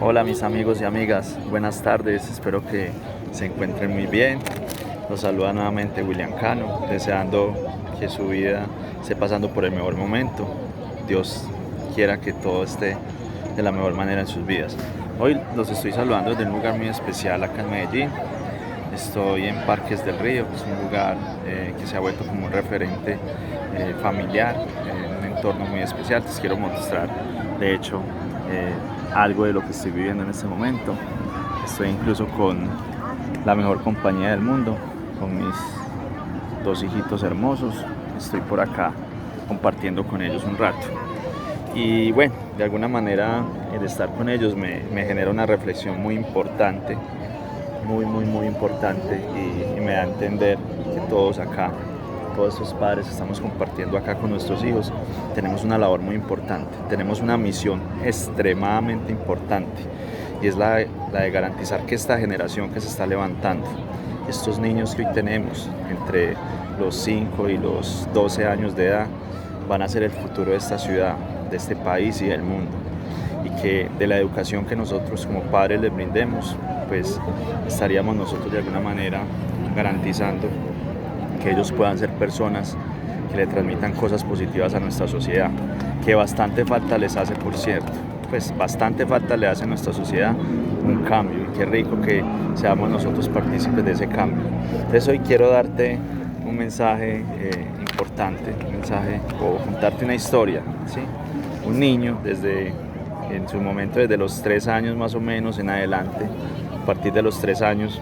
Hola mis amigos y amigas, buenas tardes, espero que se encuentren muy bien. Los saluda nuevamente William Cano, deseando que su vida esté pasando por el mejor momento. Dios quiera que todo esté de la mejor manera en sus vidas. Hoy los estoy saludando desde un lugar muy especial acá en Medellín. Estoy en Parques del Río, es un lugar eh, que se ha vuelto como un referente eh, familiar, un entorno muy especial. Les quiero mostrar, de hecho, eh, algo de lo que estoy viviendo en este momento. Estoy incluso con la mejor compañía del mundo, con mis dos hijitos hermosos. Estoy por acá compartiendo con ellos un rato. Y bueno, de alguna manera el estar con ellos me, genera una reflexión muy importante, muy, muy, muy importante y me da a entender que todos acá todos estos padres estamos compartiendo acá con nuestros hijos, tenemos una labor muy importante, tenemos una misión extremadamente importante y es la, la de garantizar que esta generación que se está levantando, estos niños que hoy tenemos entre los 5 y los 12 años de edad, van a ser el futuro de esta ciudad, de este país y del mundo. Y que de la educación que nosotros como padres les brindemos, pues estaríamos nosotros de alguna manera garantizando que ellos puedan ser personas que le transmitan cosas positivas a nuestra sociedad, que bastante falta les hace, por cierto, pues bastante falta le hace a nuestra sociedad un cambio y qué rico que seamos nosotros partícipes de ese cambio. Entonces hoy quiero darte un mensaje eh, importante, un mensaje o contarte una historia, ¿sí? Un niño desde en su momento desde los tres años más o menos en adelante, a partir de los tres años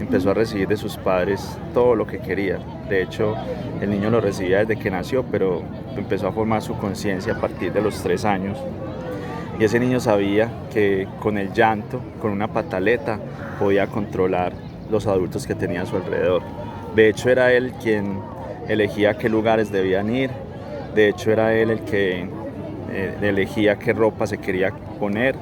empezó a recibir de sus padres todo lo que quería. De hecho, el niño lo recibía desde que nació, pero empezó a formar su conciencia a partir de los tres años. Y ese niño sabía que con el llanto, con una pataleta, podía controlar los adultos que tenía a su alrededor. De hecho, era él quien elegía qué lugares debían ir. De hecho, era él el que eh, elegía qué ropa se quería poner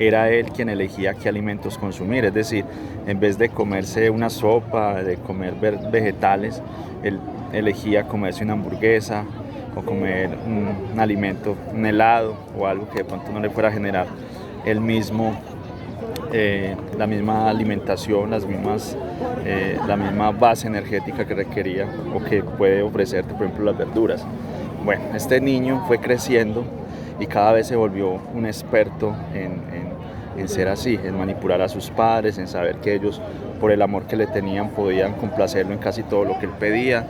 era él quien elegía qué alimentos consumir, es decir, en vez de comerse una sopa, de comer vegetales, él elegía comerse una hamburguesa o comer un, alimento, un helado o algo que de pronto no le fuera a generar el mismo, eh, la misma alimentación, las mismas, eh, la misma base energética que requería o que puede ofrecerte, por ejemplo, las verduras. Bueno, este niño fue creciendo y cada vez se volvió un experto en, ser así, en manipular a sus padres, en saber que ellos por el amor que le tenían podían complacerlo en casi todo lo que él pedía.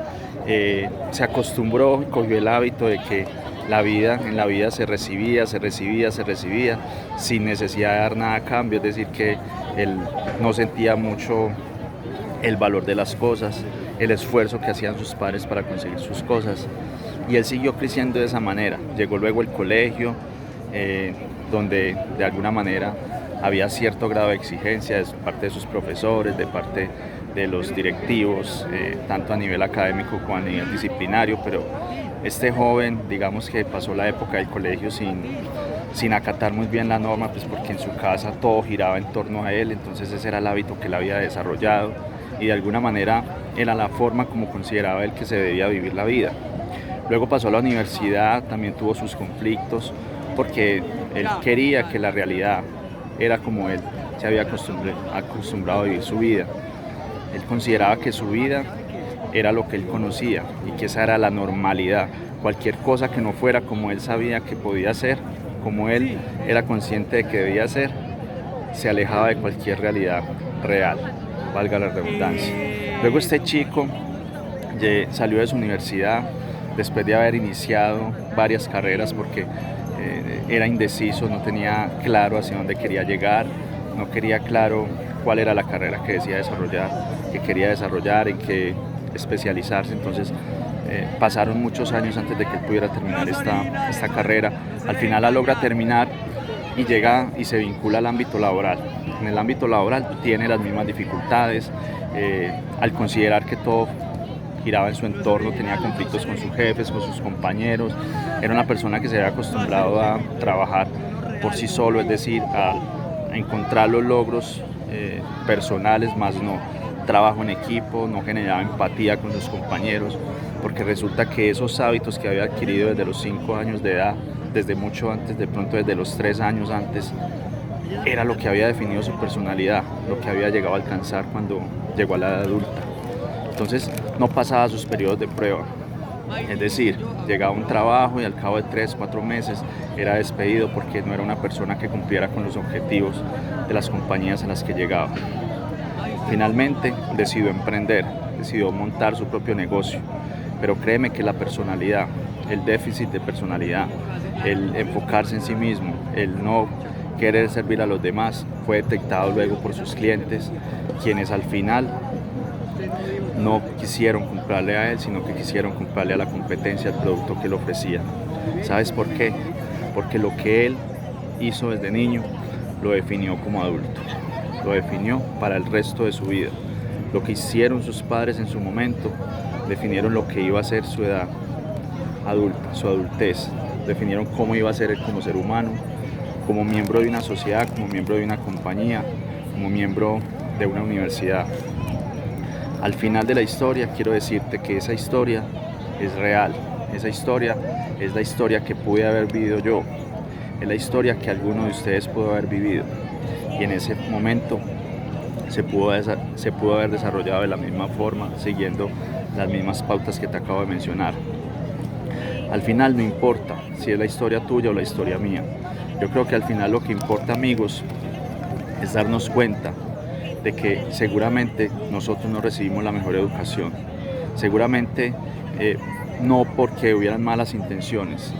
Eh, se acostumbró y cogió el hábito de que la vida, en la vida se recibía, se recibía, se recibía, sin necesidad de dar nada a cambio, es decir, que él no sentía mucho el valor de las cosas, el esfuerzo que hacían sus padres para conseguir sus cosas y él siguió creciendo de esa manera. Llegó luego el colegio, eh, donde de alguna manera había cierto grado de exigencia de parte de sus profesores, de parte de los directivos, eh, tanto a nivel académico como a nivel disciplinario, pero este joven, digamos que pasó la época del colegio sin, sin acatar muy bien la norma, pues porque en su casa todo giraba en torno a él, entonces ese era el hábito que él había desarrollado y de alguna manera era la forma como consideraba él que se debía vivir la vida. Luego pasó a la universidad, también tuvo sus conflictos, porque él quería que la realidad era como él se había acostumbrado a vivir su vida. Él consideraba que su vida era lo que él conocía y que esa era la normalidad. Cualquier cosa que no fuera como él sabía que podía ser, como él era consciente de que debía ser, se alejaba de cualquier realidad real, valga la redundancia. Luego este chico salió de su universidad, después de haber iniciado varias carreras porque eh, era indeciso, no tenía claro hacia dónde quería llegar, no quería claro cuál era la carrera que decía desarrollar, que quería desarrollar, en qué especializarse. Entonces eh, pasaron muchos años antes de que él pudiera terminar esta, esta carrera. Al final la logra terminar y llega y se vincula al ámbito laboral. En el ámbito laboral tiene las mismas dificultades, eh, al considerar que todo giraba en su entorno, tenía conflictos con sus jefes, con sus compañeros. Era una persona que se había acostumbrado a trabajar por sí solo, es decir, a, encontrar los logros eh, personales, más no trabajo en equipo, no generaba empatía con sus compañeros, porque resulta que esos hábitos que había adquirido desde los 5 años de edad, desde mucho antes, de pronto desde los 3 años antes, era lo que había definido su personalidad, lo que había llegado a alcanzar cuando llegó a la edad adulta. Entonces no pasaba sus periodos de prueba. Es decir, llegaba a un trabajo y al cabo de tres, cuatro meses era despedido porque no era una persona que cumpliera con los objetivos de las compañías a las que llegaba. Finalmente decidió emprender, decidió montar su propio negocio, pero créeme que la personalidad, el déficit de personalidad, el enfocarse en sí mismo, el no querer servir a los demás, fue detectado luego por sus clientes, quienes al final no quisieron comprarle a él, sino que quisieron comprarle a la competencia el producto que él ofrecía. ¿Sabes por qué? Porque lo que él hizo desde niño lo definió como adulto, lo definió para el resto de su vida. Lo que hicieron sus padres en su momento definieron lo que iba a ser su edad adulta, su adultez, definieron cómo iba a ser él como ser humano, como miembro de una sociedad, como miembro de una compañía, como miembro de una universidad. Al final de la historia quiero decirte que esa historia es real, esa historia es la historia que pude haber vivido yo, es la historia que alguno de ustedes pudo haber vivido y en ese momento se pudo, se pudo haber desarrollado de la misma forma, siguiendo las mismas pautas que te acabo de mencionar. Al final no importa si es la historia tuya o la historia mía. Yo creo que al final lo que importa amigos es darnos cuenta de que seguramente nosotros no recibimos la mejor educación. Seguramente eh, no porque hubieran malas intenciones,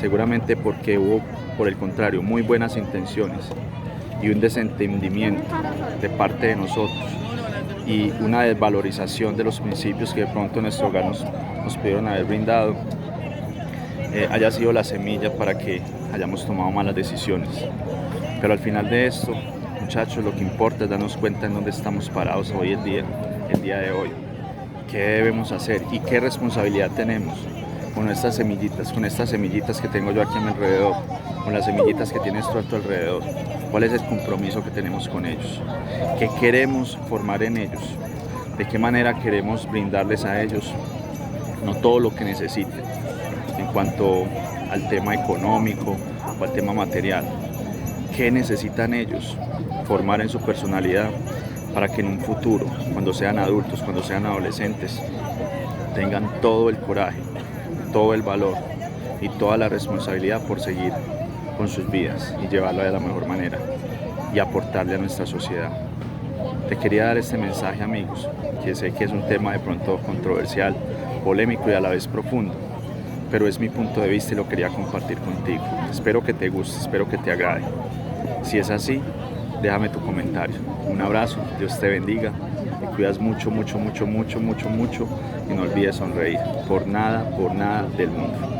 seguramente porque hubo, por el contrario, muy buenas intenciones y un desentendimiento de parte de nosotros y una desvalorización de los principios que de pronto nuestro hogar nos, pudieron haber brindado, eh, haya sido la semilla para que hayamos tomado malas decisiones. Pero al final de esto, muchachos, lo que importa es darnos cuenta en dónde estamos parados hoy el día, el día de hoy. ¿Qué debemos hacer y qué responsabilidad tenemos con estas semillitas, con estas semillitas que tengo yo aquí a mi alrededor, con las semillitas que tienes tú a tu alrededor? ¿Cuál es el compromiso que tenemos con ellos? ¿Qué queremos formar en ellos? ¿De qué manera queremos brindarles a ellos no todo lo que necesiten en cuanto al tema económico o al tema material? ¿Qué necesitan ellos formar en su personalidad para que en un futuro, cuando sean adultos, cuando sean adolescentes, tengan todo el coraje, todo el valor y toda la responsabilidad por seguir con sus vidas y llevarlo de la mejor manera y aportarle a nuestra sociedad. Te quería dar este mensaje amigos, que sé que es un tema de pronto controversial, polémico y a la vez profundo, pero es mi punto de vista y lo quería compartir contigo. Espero que te guste, espero que te agrade. Si es así, déjame tu comentario. Un abrazo, Dios te bendiga, te cuidas mucho, mucho, mucho, mucho, mucho, mucho y no olvides sonreír. Por nada, por nada del mundo.